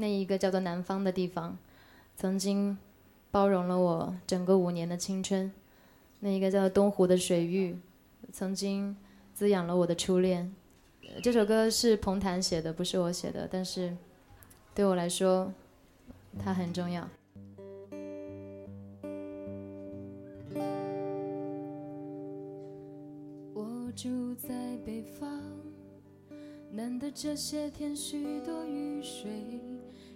那一个叫做南方的地方，曾经包容了我整个五年的青春。那一个叫做东湖的水域，曾经滋养了我的初恋。这首歌是彭坦写的，不是我写的，但是对我来说，它很重要。我住在北方，难得这些天许多雨水，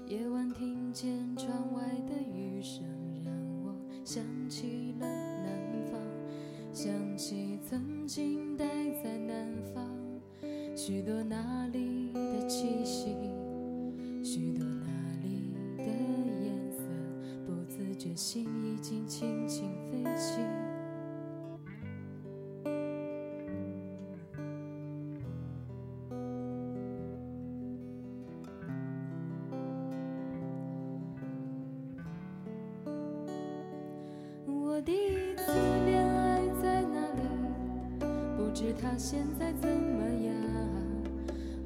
夜晚听见窗外的雨声，让我想起了南方，想起曾经待在南方，许多那里的气息，许多那里的颜色，不自觉心已经轻轻飞起。第一次恋爱在哪里？不知他现在怎么样？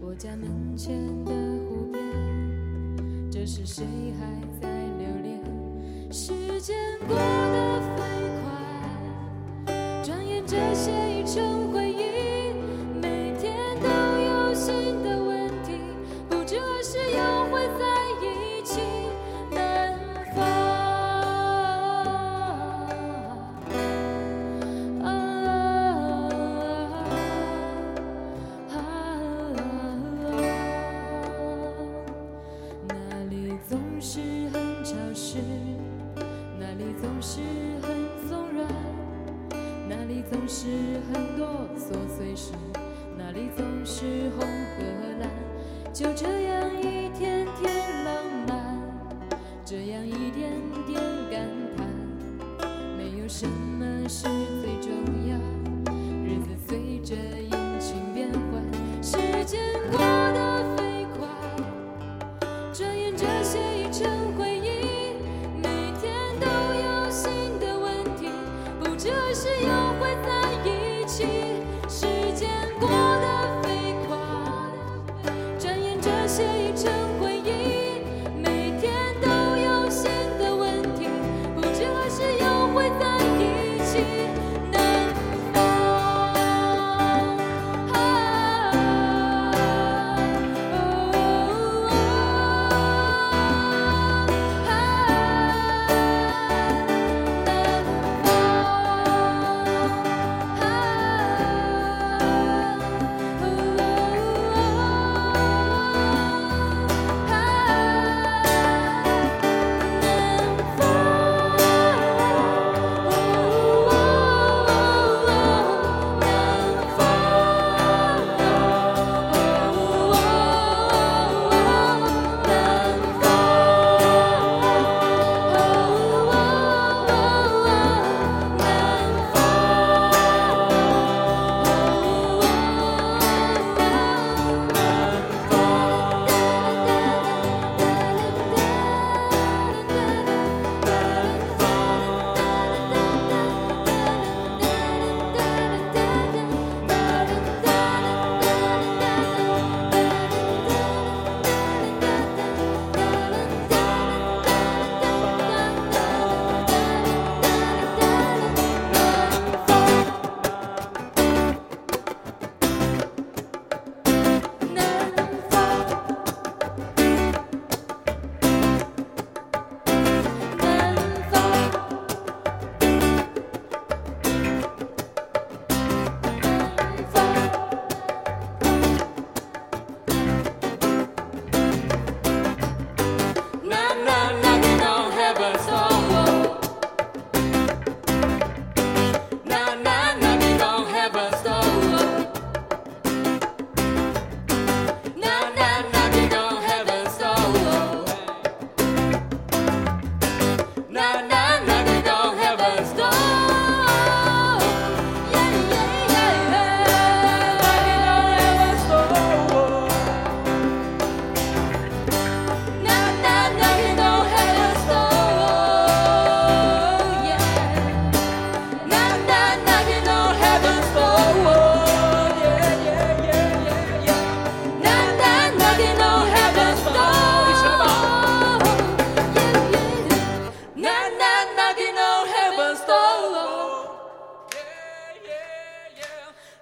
我家门前的湖边，这时谁还在留恋？时间过得飞快，转眼这些是很松软，那里总是很多琐碎事，那里总是红和蓝，就这样一天天浪，会在意。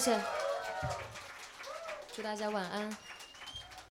谢谢，祝大家晚安。